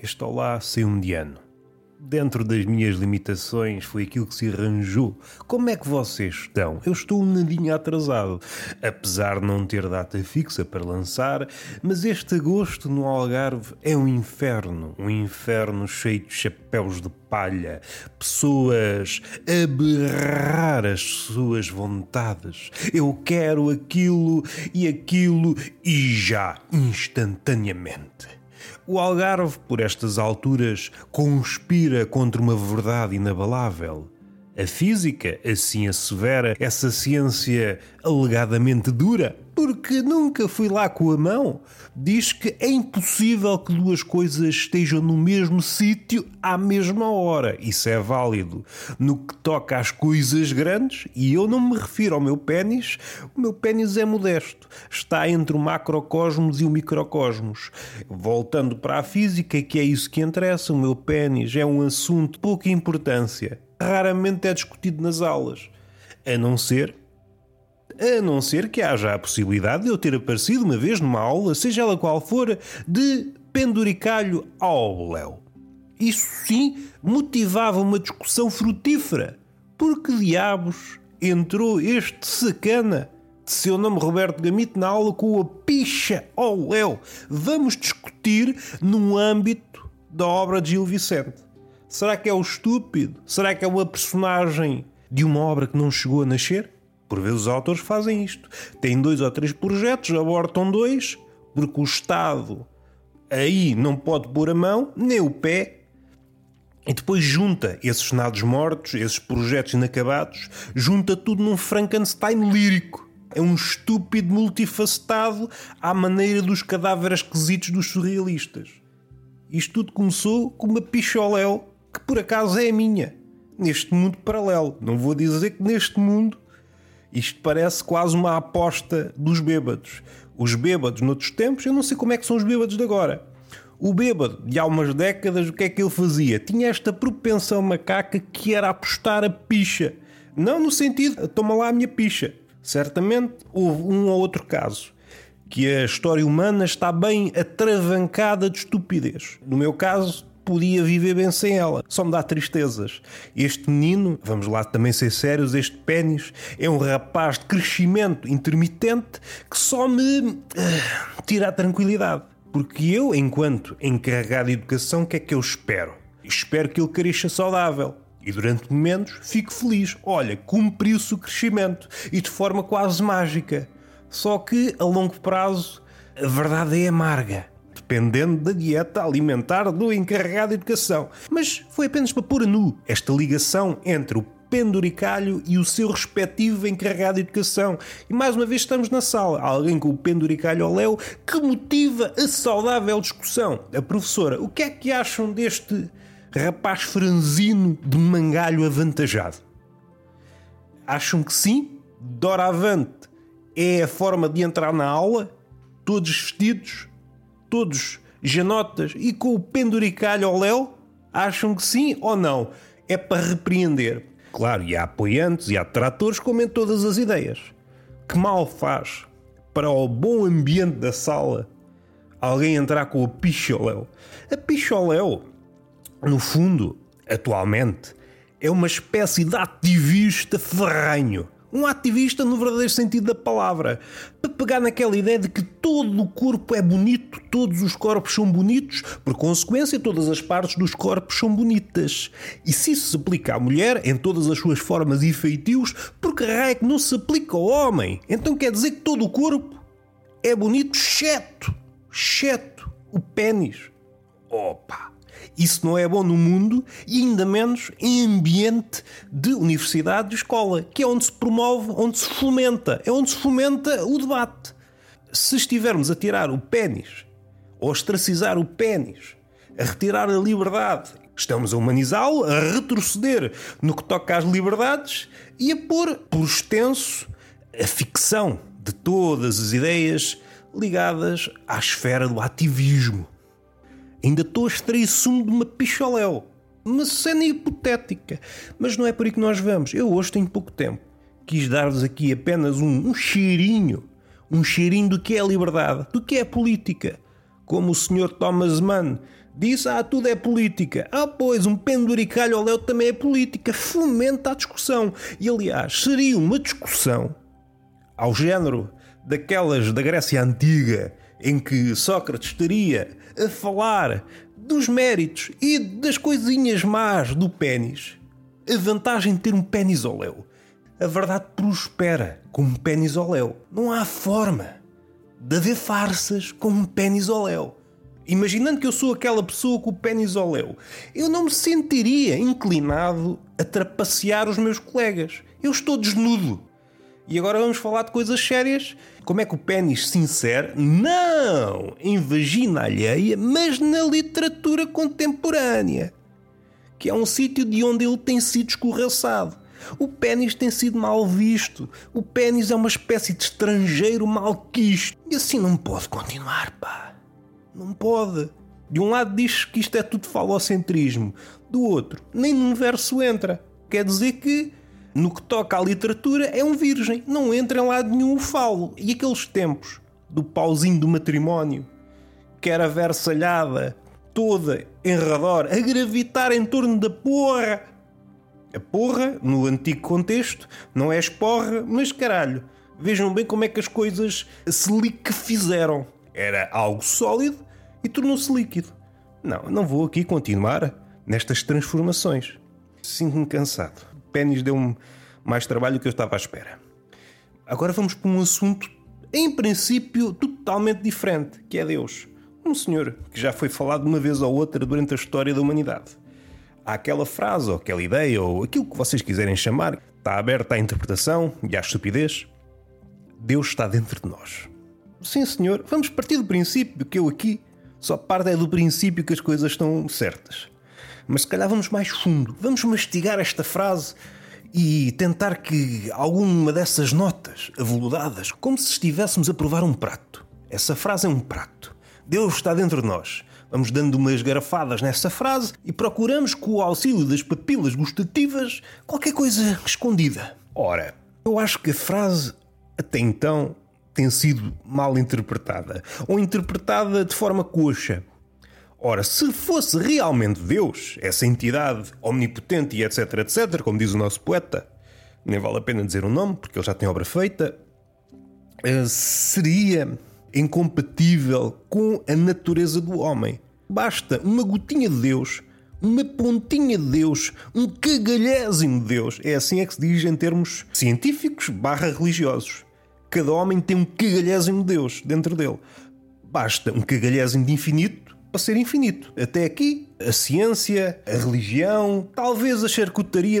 este olá saiu mediano. Dentro das minhas limitações foi aquilo que se arranjou. Como é que vocês estão? Eu estou um nadinho atrasado, apesar de não ter data fixa para lançar, mas este agosto no Algarve é um inferno, um inferno cheio de chapéus de palha, pessoas a berrar as suas vontades. Eu quero aquilo e aquilo e já instantaneamente. O Algarve, por estas alturas, conspira contra uma verdade inabalável. A física assim assevera essa ciência alegadamente dura, porque nunca fui lá com a mão. Diz que é impossível que duas coisas estejam no mesmo sítio à mesma hora. Isso é válido. No que toca às coisas grandes, e eu não me refiro ao meu pênis, o meu pênis é modesto. Está entre o macrocosmos e o microcosmos. Voltando para a física, que é isso que interessa, o meu pênis é um assunto de pouca importância raramente é discutido nas aulas. A não ser. A não ser que haja a possibilidade de eu ter aparecido uma vez numa aula, seja ela qual for, de penduricalho ao léu. Isso sim motivava uma discussão frutífera. Por que diabos entrou este sacana de seu nome Roberto Gamito na aula com a picha ao léu? Vamos discutir num âmbito da obra de Gil Vicente. Será que é o estúpido? Será que é uma personagem de uma obra que não chegou a nascer? Por vezes os autores fazem isto. Têm dois ou três projetos, abortam dois, porque o Estado aí não pode pôr a mão, nem o pé, e depois junta esses nados mortos, esses projetos inacabados, junta tudo num Frankenstein lírico. É um estúpido multifacetado à maneira dos cadáveres esquisitos dos surrealistas. Isto tudo começou com uma picholéu que por acaso é a minha, neste mundo paralelo. Não vou dizer que neste mundo isto parece quase uma aposta dos bêbados. Os bêbados noutros tempos, eu não sei como é que são os bêbados de agora. O bêbado de há umas décadas, o que é que ele fazia? Tinha esta propensão macaca que era apostar a picha. Não no sentido, toma lá a minha picha. Certamente houve um ou outro caso que a história humana está bem atravancada de estupidez. No meu caso, podia viver bem sem ela. Só me dá tristezas. Este menino, vamos lá também ser sérios, este pênis é um rapaz de crescimento intermitente que só me uh, tira a tranquilidade. Porque eu, enquanto encarregado de educação, o que é que eu espero? Espero que ele cresça saudável. E durante momentos fico feliz. Olha, cumpriu-se o crescimento e de forma quase mágica. Só que a longo prazo a verdade é amarga dependendo da dieta alimentar do encarregado de educação. Mas foi apenas para pôr a nu esta ligação entre o penduricalho e o seu respectivo encarregado de educação. E mais uma vez estamos na sala. Alguém com o penduricalho ao léu que motiva a saudável discussão. A professora, o que é que acham deste rapaz franzino de mangalho avantajado? Acham que sim? Doravante é a forma de entrar na aula? Todos vestidos? Todos janotas e com o penduricalho ao léu? Acham que sim ou não? É para repreender. Claro, e há apoiantes e há tratores como em todas as ideias. Que mal faz para o bom ambiente da sala alguém entrar com a picholéu? A picholéu, no fundo, atualmente, é uma espécie de ativista ferranho um ativista no verdadeiro sentido da palavra. Para pegar naquela ideia de que todo o corpo é bonito, todos os corpos são bonitos, por consequência, todas as partes dos corpos são bonitas. E se isso se aplica à mulher, em todas as suas formas e feitios, por que raio é que não se aplica ao homem? Então quer dizer que todo o corpo é bonito, exceto, exceto o pênis. Opa! Isso não é bom no mundo e ainda menos em ambiente de universidade e escola, que é onde se promove, onde se fomenta, é onde se fomenta o debate. Se estivermos a tirar o pênis, ou ostracizar o pênis, a retirar a liberdade, estamos a humanizá-lo, a retroceder no que toca às liberdades e a pôr, por extenso, a ficção de todas as ideias ligadas à esfera do ativismo. Ainda estou a extrair sumo de uma picholéu. Uma cena hipotética. Mas não é por aí que nós vamos. Eu hoje tenho pouco tempo. Quis dar-vos aqui apenas um, um cheirinho. Um cheirinho do que é a liberdade, do que é a política. Como o Sr. Thomas Mann disse, ah, tudo é política. Ah, pois, um penduricalho ao léu também é política. Fomenta a discussão. E, aliás, seria uma discussão ao género daquelas da Grécia Antiga, em que Sócrates estaria a falar dos méritos e das coisinhas más do pênis. A vantagem de ter um pênis ao léu. A verdade prospera com um pênis ao léu. Não há forma de haver farsas com um pênis ao léu. Imaginando que eu sou aquela pessoa com o pênis ao léu, eu não me sentiria inclinado a trapacear os meus colegas. Eu estou desnudo. E agora vamos falar de coisas sérias. Como é que o pênis se insere? Não em vagina alheia, mas na literatura contemporânea. Que é um sítio de onde ele tem sido escorraçado. O pênis tem sido mal visto. O pênis é uma espécie de estrangeiro malquisto. E assim não pode continuar, pá. Não pode. De um lado diz que isto é tudo falocentrismo. Do outro, nem num verso entra. Quer dizer que no que toca à literatura, é um virgem. Não entra em lado nenhum o falo. E aqueles tempos do pauzinho do matrimónio, que era versalhada, toda em redor, a gravitar em torno da porra. A porra, no antigo contexto, não é esporra, mas caralho. Vejam bem como é que as coisas se liquefizeram. Era algo sólido e tornou-se líquido. Não, não vou aqui continuar nestas transformações. Sinto-me cansado pênis deu-me mais trabalho do que eu estava à espera. Agora vamos para um assunto, em princípio, totalmente diferente, que é Deus. Um senhor que já foi falado uma vez ou outra durante a história da humanidade. Há aquela frase, ou aquela ideia, ou aquilo que vocês quiserem chamar, está aberta à interpretação e à estupidez. Deus está dentro de nós. Sim, senhor, vamos partir do princípio que eu aqui só parte é do princípio que as coisas estão certas. Mas se calhar vamos mais fundo, vamos mastigar esta frase e tentar que alguma dessas notas aveludadas, como se estivéssemos a provar um prato. Essa frase é um prato. Deus está dentro de nós. Vamos dando umas garrafadas nessa frase e procuramos, com o auxílio das papilas gustativas, qualquer coisa escondida. Ora, eu acho que a frase, até então, tem sido mal interpretada. Ou interpretada de forma coxa. Ora, se fosse realmente Deus, essa entidade omnipotente e etc, etc, como diz o nosso poeta, nem vale a pena dizer o nome, porque ele já tem obra feita, eh, seria incompatível com a natureza do homem. Basta uma gotinha de Deus, uma pontinha de Deus, um cagalhésimo de Deus. É assim é que se diz em termos científicos barra religiosos. Cada homem tem um cagalhésimo de Deus dentro dele. Basta um cagalhésimo de infinito para ser infinito. Até aqui, a ciência, a religião, talvez a charcutaria,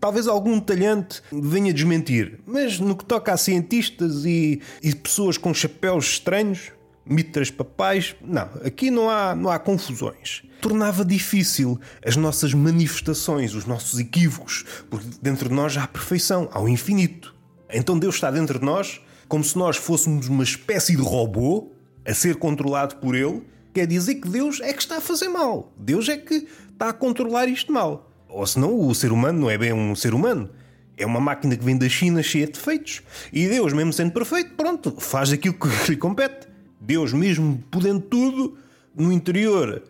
talvez algum talhante venha desmentir. Mas no que toca a cientistas e, e pessoas com chapéus estranhos, mitras papais, não, aqui não há, não há confusões. Tornava difícil as nossas manifestações, os nossos equívocos, porque dentro de nós há perfeição, há o infinito. Então Deus está dentro de nós como se nós fôssemos uma espécie de robô a ser controlado por Ele quer dizer que Deus é que está a fazer mal. Deus é que está a controlar isto mal. Ou senão o ser humano não é bem um ser humano. É uma máquina que vem da China cheia de defeitos. E Deus, mesmo sendo perfeito, pronto, faz aquilo que lhe compete. Deus, mesmo podendo tudo, no interior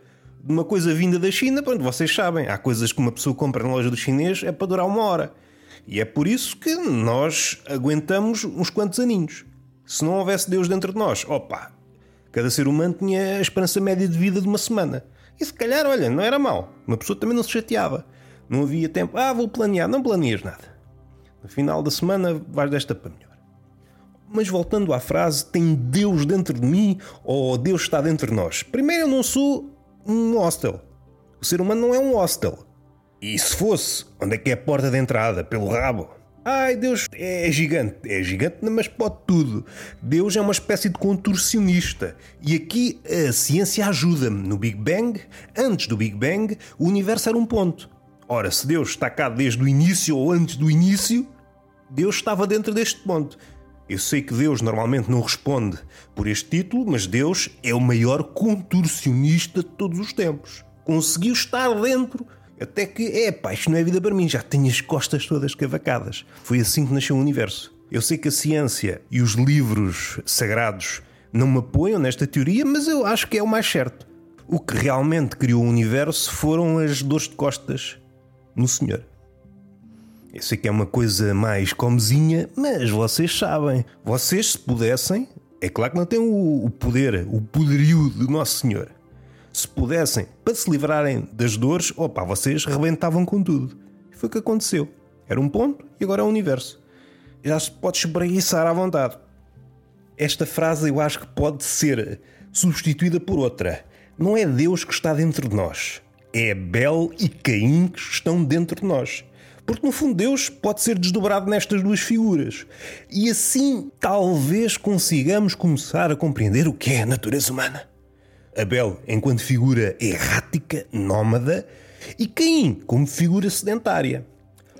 de uma coisa vinda da China, pronto, vocês sabem, há coisas que uma pessoa compra na loja do chinês é para durar uma hora. E é por isso que nós aguentamos uns quantos aninhos. Se não houvesse Deus dentro de nós, opa, Cada ser humano tinha a esperança média de vida de uma semana. E se calhar, olha, não era mau. Uma pessoa também não se chateava. Não havia tempo. Ah, vou planear. Não planeias nada. No final da semana vais desta para melhor. Mas voltando à frase, tem Deus dentro de mim ou Deus está dentro de nós? Primeiro, eu não sou um hostel. O ser humano não é um hostel. E se fosse, onde é que é a porta de entrada? Pelo rabo? Ai, Deus é gigante. É gigante, mas pode tudo. Deus é uma espécie de contorcionista. E aqui a ciência ajuda-me. No Big Bang, antes do Big Bang, o universo era um ponto. Ora, se Deus está cá desde o início ou antes do início, Deus estava dentro deste ponto. Eu sei que Deus normalmente não responde por este título, mas Deus é o maior contorcionista de todos os tempos. Conseguiu estar dentro até que, é pá, isto não é vida para mim, já tenho as costas todas cavacadas. Foi assim que nasceu o universo. Eu sei que a ciência e os livros sagrados não me apoiam nesta teoria, mas eu acho que é o mais certo. O que realmente criou o universo foram as dores de costas no Senhor. Eu sei que é uma coisa mais comezinha, mas vocês sabem. Vocês, se pudessem, é claro que não têm o, poder, o poderio do Nosso Senhor. Se pudessem, para se livrarem das dores, opa, vocês rebentavam com tudo. E foi o que aconteceu. Era um ponto e agora é o um universo. Já se pode espreguiçar à vontade. Esta frase eu acho que pode ser substituída por outra. Não é Deus que está dentro de nós. É Abel e Caim que estão dentro de nós. Porque no fundo Deus pode ser desdobrado nestas duas figuras. E assim talvez consigamos começar a compreender o que é a natureza humana. Abel enquanto figura errática, nómada, e Caim como figura sedentária.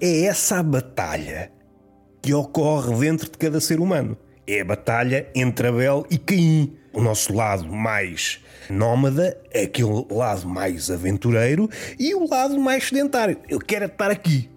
É essa a batalha que ocorre dentro de cada ser humano. É a batalha entre Abel e Caim. O nosso lado mais nómada, aquele lado mais aventureiro, e o lado mais sedentário. Eu quero estar aqui.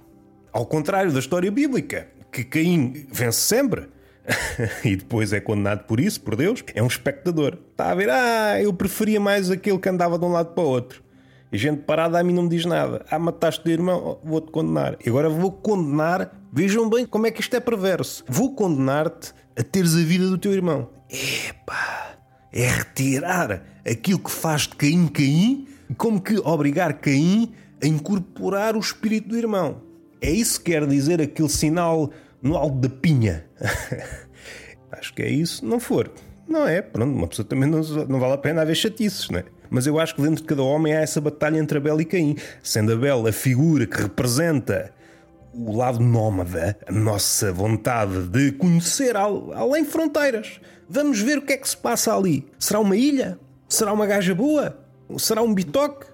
Ao contrário da história bíblica, que Caim vence sempre. e depois é condenado por isso, por Deus, é um espectador. Está a ver, ah, eu preferia mais aquele que andava de um lado para o outro. E gente parada a mim não me diz nada. Ah, mataste o irmão, vou-te condenar. E agora vou condenar, vejam bem como é que isto é perverso. Vou condenar-te a teres a vida do teu irmão. Epá, é retirar aquilo que faz de Caim Caim, como que obrigar Caim a incorporar o espírito do irmão. É isso que quer dizer aquele sinal no alto da pinha. acho que é isso. Não for, não é. Pronto, uma pessoa também não, não vale a pena haver chatices, não é? Mas eu acho que dentro de cada homem há essa batalha entre Abel e Caim. Sendo Abel a figura que representa o lado nómada, a nossa vontade de conhecer além fronteiras. Vamos ver o que é que se passa ali. Será uma ilha? Será uma gaja boa? Será um bitoque?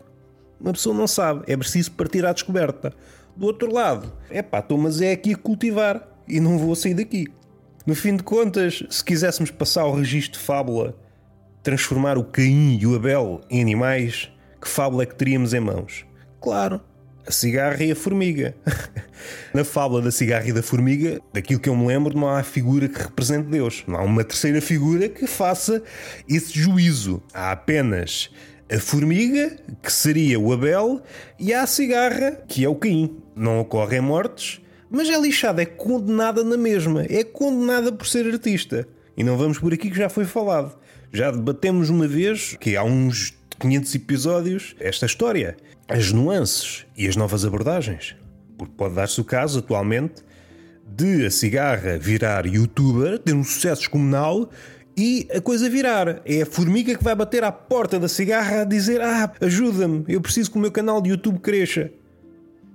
Uma pessoa não sabe. É preciso partir à descoberta. Do outro lado, é pá, estou mas é aqui a cultivar e não vou sair daqui. No fim de contas, se quiséssemos passar o registro de fábula, transformar o Caim e o Abel em animais, que fábula é que teríamos em mãos? Claro, a cigarra e a formiga. Na fábula da cigarra e da formiga, daquilo que eu me lembro, não há figura que represente Deus. Não há uma terceira figura que faça esse juízo. Há apenas a formiga, que seria o Abel, e há a cigarra, que é o Caim. Não ocorrem mortes, mas é lixada, é condenada na mesma, é condenada por ser artista. E não vamos por aqui que já foi falado. Já debatemos uma vez, que há uns 500 episódios, esta história. As nuances e as novas abordagens. Porque pode dar-se o caso, atualmente, de a cigarra virar youtuber, ter um sucesso descomunal e a coisa virar. É a formiga que vai bater à porta da cigarra a dizer: Ah, ajuda-me, eu preciso que o meu canal de YouTube cresça.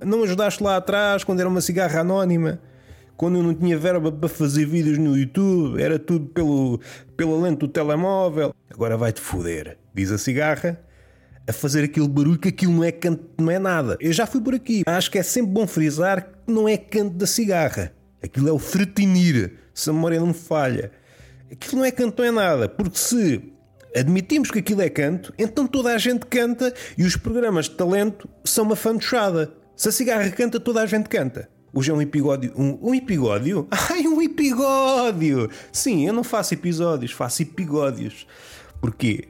Não ajudaste lá atrás quando era uma cigarra anónima? Quando eu não tinha verba para fazer vídeos no YouTube, era tudo pelo, pela lente do telemóvel. Agora vai-te foder, diz a cigarra, a fazer aquele barulho que aquilo não é canto, não é nada. Eu já fui por aqui. Acho que é sempre bom frisar que não é canto da cigarra. Aquilo é o fretinir, se a memória não me falha. Aquilo não é canto, não é nada. Porque se admitimos que aquilo é canto, então toda a gente canta e os programas de talento são uma fantochada. Se a cigarra canta, toda a gente canta. Hoje é um epigódio. Um, um epigódio? Ai, um epigódio! Sim, eu não faço episódios, faço epigódios. Porquê?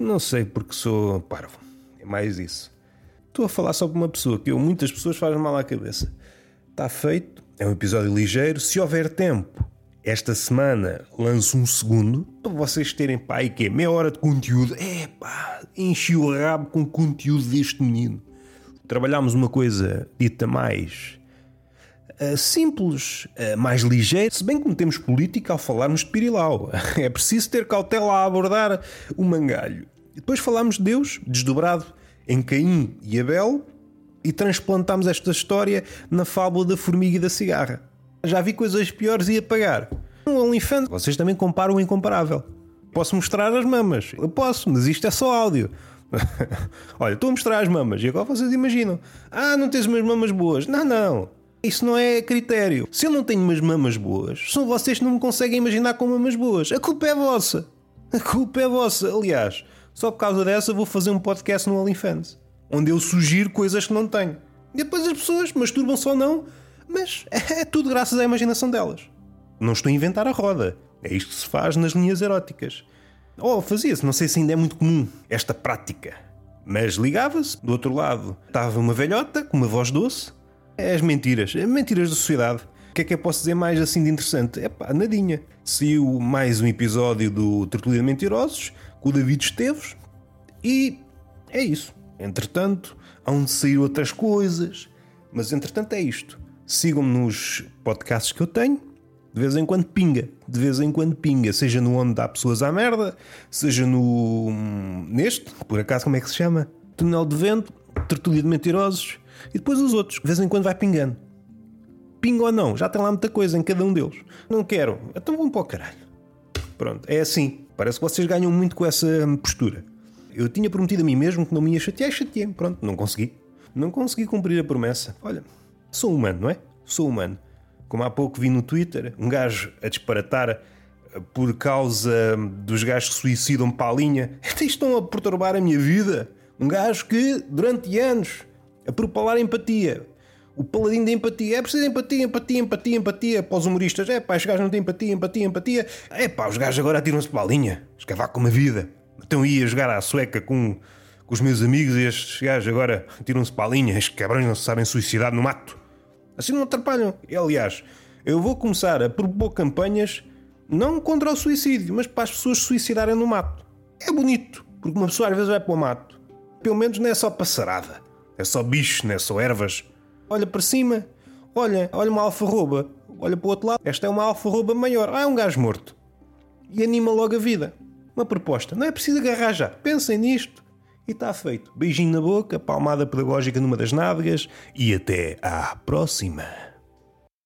Não sei, porque sou parvo. É mais isso. Estou a falar só para uma pessoa que eu, muitas pessoas fazem mal à cabeça. Está feito, é um episódio ligeiro. Se houver tempo, esta semana lanço um segundo para vocês terem pá, e que é meia hora de conteúdo. É pá, enchi o rabo com o conteúdo deste menino. Trabalhámos uma coisa dita mais uh, simples, uh, mais ligeira, se bem que metemos política ao falarmos de Pirilau. é preciso ter cautela a abordar o mangalho. E depois falámos de Deus, desdobrado em Caim e Abel, e transplantámos esta história na fábula da formiga e da cigarra. Já vi coisas piores e apagar. Um OnlyFans, vocês também comparam o incomparável. Posso mostrar as mamas? Eu posso, mas isto é só áudio. Olha, estou a mostrar as mamas e agora vocês imaginam: ah, não tens umas mamas boas. Não, não. Isso não é critério. Se eu não tenho umas mamas boas, são vocês que não me conseguem imaginar com mamas boas. A culpa é vossa. A culpa é vossa. Aliás, só por causa dessa vou fazer um podcast no OnlyFans, onde eu sugiro coisas que não tenho. E depois as pessoas masturbam-se ou não mas é tudo graças à imaginação delas. Não estou a inventar a roda. É isto que se faz nas linhas eróticas. Ou fazia-se, não sei se ainda é muito comum esta prática. Mas ligava-se, do outro lado estava uma velhota com uma voz doce. É as mentiras, as mentiras da sociedade. O que é que eu posso dizer mais assim de interessante? É pá, nadinha. Saiu mais um episódio do Tertulia de Mentirosos com o David Esteves e é isso. Entretanto, hão de sair outras coisas, mas entretanto é isto. Sigam-me nos podcasts que eu tenho, de vez em quando pinga, de vez em quando pinga, seja no onde dá pessoas à merda, seja no. neste, por acaso como é que se chama? Túnel de vento, tertulia de mentirosos e depois os outros, de vez em quando vai pingando. Pinga ou não, já tem lá muita coisa em cada um deles. Não quero, então vão para o caralho. Pronto, é assim. Parece que vocês ganham muito com essa postura. Eu tinha prometido a mim mesmo que não me ia chatear chateei-me. Pronto, não consegui. Não consegui cumprir a promessa. Olha, sou humano, não é? Sou humano. Como há pouco vi no Twitter, um gajo a disparatar eh, por causa dos gajos que suicidam para a linha. Estão a perturbar a minha vida. Um gajo que, durante anos, a propalar empatia, o paladino da empatia. É preciso empatia, empatia, empatia, empatia para os humoristas. É pá, os gajos não têm empatia, empatia, empatia. É pá, os gajos agora atiram-se para a linha. Escavar com uma vida. Então ia jogar à sueca com, com os meus amigos e estes gajos agora atiram-se para a linha. Estes cabrões não se sabem suicidar no mato. Assim não atrapalham. E, aliás, eu vou começar a propor campanhas não contra o suicídio, mas para as pessoas se suicidarem no mato. É bonito, porque uma pessoa às vezes vai para o mato. Pelo menos não é só passarada. É só bicho, não é só ervas olha para cima, olha, olha uma alfarroba, olha para o outro lado, esta é uma alfarroba maior, ah, é um gajo morto. E anima logo a vida. Uma proposta, não é preciso agarrar já, pensem nisto e está feito. Beijinho na boca, palmada pedagógica numa das nádegas e até à próxima.